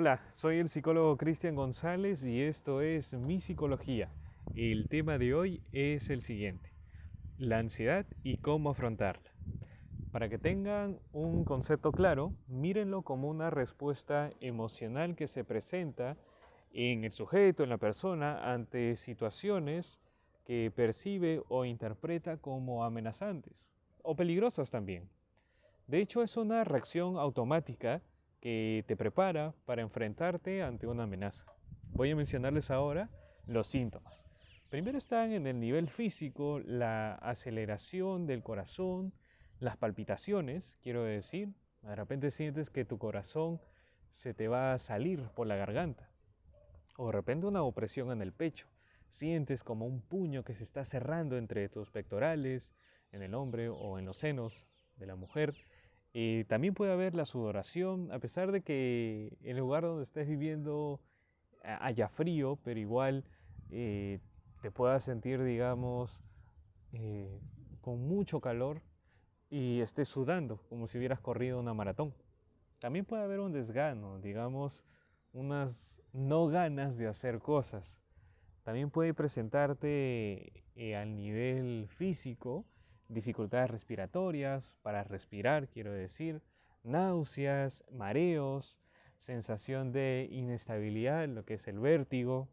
Hola, soy el psicólogo Cristian González y esto es Mi Psicología. El tema de hoy es el siguiente, la ansiedad y cómo afrontarla. Para que tengan un concepto claro, mírenlo como una respuesta emocional que se presenta en el sujeto, en la persona, ante situaciones que percibe o interpreta como amenazantes o peligrosas también. De hecho, es una reacción automática que te prepara para enfrentarte ante una amenaza. Voy a mencionarles ahora los síntomas. Primero están en el nivel físico la aceleración del corazón, las palpitaciones, quiero decir, de repente sientes que tu corazón se te va a salir por la garganta, o de repente una opresión en el pecho, sientes como un puño que se está cerrando entre tus pectorales, en el hombre o en los senos de la mujer, y también puede haber la sudoración, a pesar de que el lugar donde estés viviendo haya frío, pero igual eh, te puedas sentir, digamos, eh, con mucho calor y estés sudando, como si hubieras corrido una maratón. También puede haber un desgano, digamos, unas no ganas de hacer cosas. También puede presentarte eh, al nivel físico, dificultades respiratorias, para respirar quiero decir, náuseas, mareos, sensación de inestabilidad, lo que es el vértigo.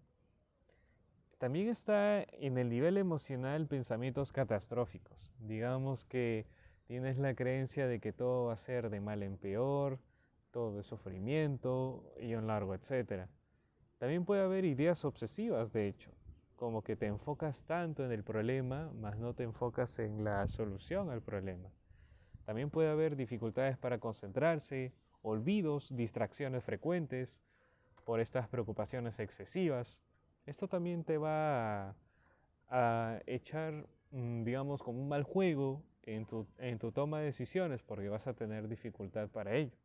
También está en el nivel emocional pensamientos catastróficos. Digamos que tienes la creencia de que todo va a ser de mal en peor, todo es sufrimiento y un largo, etc. También puede haber ideas obsesivas, de hecho, como que te enfocas tanto en el problema, más no te enfocas en la solución al problema. También puede haber dificultades para concentrarse, olvidos, distracciones frecuentes por estas preocupaciones excesivas. Esto también te va a, echar, mm, digamos, como un mal juego en tu, en tu toma de decisiones porque vas a tener dificultad para ello.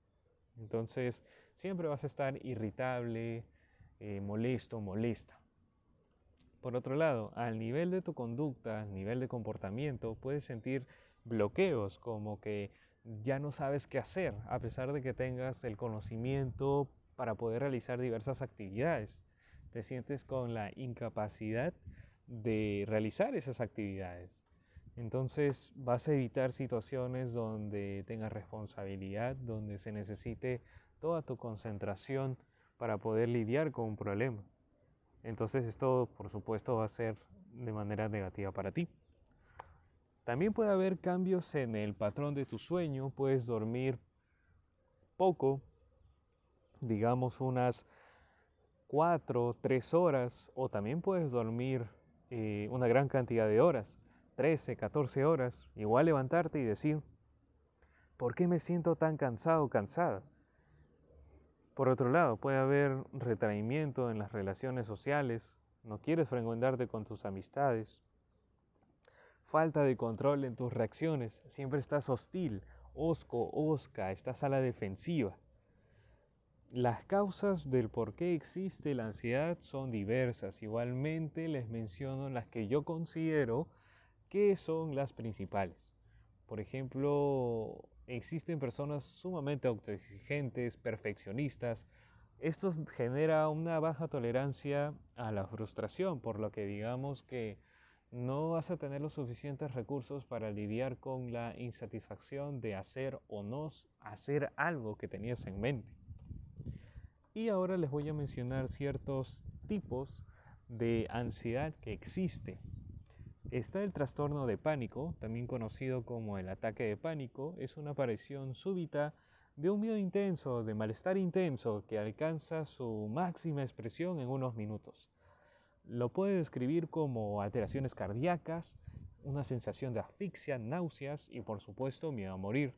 Entonces, siempre vas a estar irritable, eh, molesto, molesta. Por otro lado, al nivel de tu conducta, al nivel de comportamiento, puedes sentir bloqueos como que ya no sabes qué hacer, a pesar de que tengas el conocimiento para poder realizar diversas actividades. Te sientes con la incapacidad de realizar esas actividades. Entonces vas a evitar situaciones donde tengas responsabilidad, donde se necesite toda tu concentración para poder lidiar con un problema. Entonces esto por supuesto va a ser de manera negativa para ti. También puede haber cambios en el patrón de tu sueño, puedes dormir poco, digamos unas 4, 3 horas, o también puedes dormir eh, una gran cantidad de horas, 13, 14 horas, igual levantarte y decir, ¿por qué me siento tan cansado, cansada? Por otro lado, puede haber retraimiento en las relaciones sociales, no quieres frecuentarte con tus amistades, falta de control en tus reacciones, siempre estás hostil, osco, osca, estás a la defensiva. Las causas del por qué existe la ansiedad son diversas, igualmente les menciono las que yo considero que son las principales. Por ejemplo, existen personas sumamente autoexigentes, perfeccionistas. Esto genera una baja tolerancia a la frustración, por lo que digamos que no vas a tener los suficientes recursos para lidiar con la insatisfacción de hacer o no hacer algo que tenías en mente. Y ahora les voy a mencionar ciertos tipos de ansiedad que existe Está el trastorno de pánico, también conocido como el ataque de pánico. Es una aparición súbita de un miedo intenso, de malestar intenso, que alcanza su máxima expresión en unos minutos. Lo puede describir como alteraciones cardíacas, una sensación de asfixia, náuseas y por supuesto miedo a morir.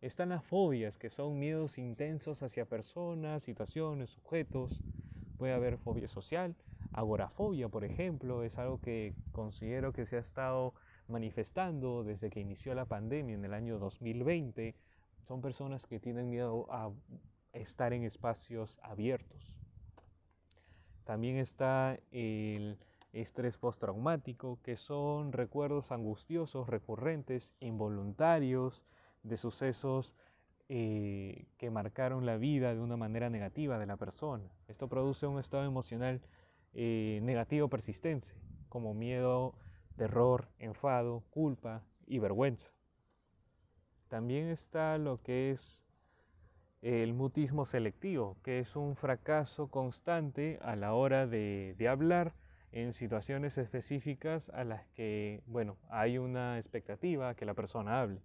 Están las fobias, que son miedos intensos hacia personas, situaciones, objetos. Puede haber fobia social, agorafobia, por ejemplo, es algo que considero que se ha estado manifestando desde que inició la pandemia en el año 2020. Son personas que tienen miedo a estar en espacios abiertos. También está el estrés postraumático, que son recuerdos angustiosos recurrentes, involuntarios, de sucesos eh, que marcaron la vida de una manera negativa de la persona. Esto produce un estado emocional eh, negativo persistente, como miedo, terror, enfado, culpa y vergüenza. También está lo que es el mutismo selectivo, que es un fracaso constante a la hora de, hablar en situaciones específicas a las que, bueno, hay una expectativa que la persona hable.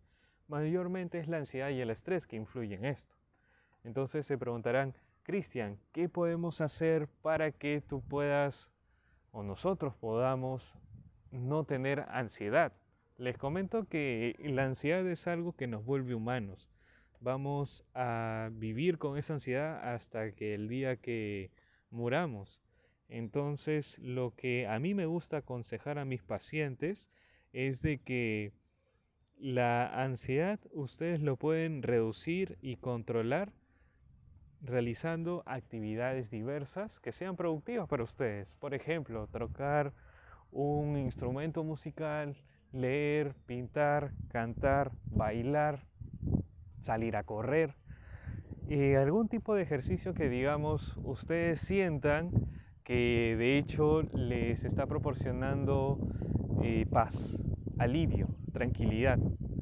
Mayormente es la ansiedad y el estrés que influyen en esto. Entonces se preguntarán, Cristian, ¿qué podemos hacer para que tú puedas o nosotros podamos no tener ansiedad? Les comento que la ansiedad es algo que nos vuelve humanos vamos a vivir con esa ansiedad hasta que el día que muramos. Entonces, lo que a mí me gusta aconsejar a mis pacientes es de que la ansiedad ustedes lo pueden reducir y controlar realizando actividades diversas que sean productivas para ustedes. Por ejemplo, tocar un instrumento musical, leer, pintar, cantar, bailar, salir a correr, y algún tipo de ejercicio que digamos ustedes sientan que de hecho les está proporcionando eh, paz, alivio, tranquilidad.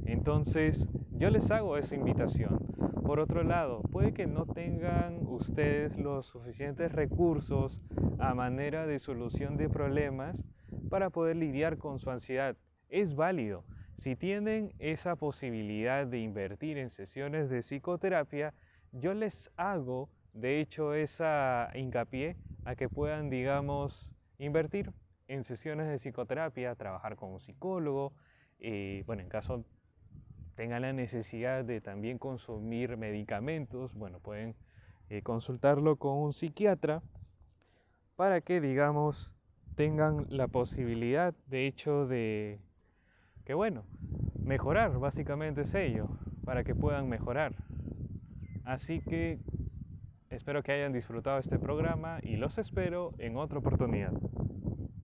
Entonces yo les hago esa invitación. Por otro lado, puede que no tengan ustedes los suficientes recursos a manera de solución de problemas para poder lidiar con su ansiedad. Es válido. Si tienen esa posibilidad de invertir en sesiones de psicoterapia, yo les hago, de hecho, esa hincapié a que puedan, digamos, invertir en sesiones de psicoterapia, trabajar con un psicólogo, eh, bueno, en caso tengan la necesidad de también consumir medicamentos, bueno, pueden eh, consultarlo con un psiquiatra para que, digamos, tengan la posibilidad, de hecho, de que bueno, mejorar básicamente es ello, para que puedan mejorar. Así que espero que hayan disfrutado este programa y los espero en otra oportunidad.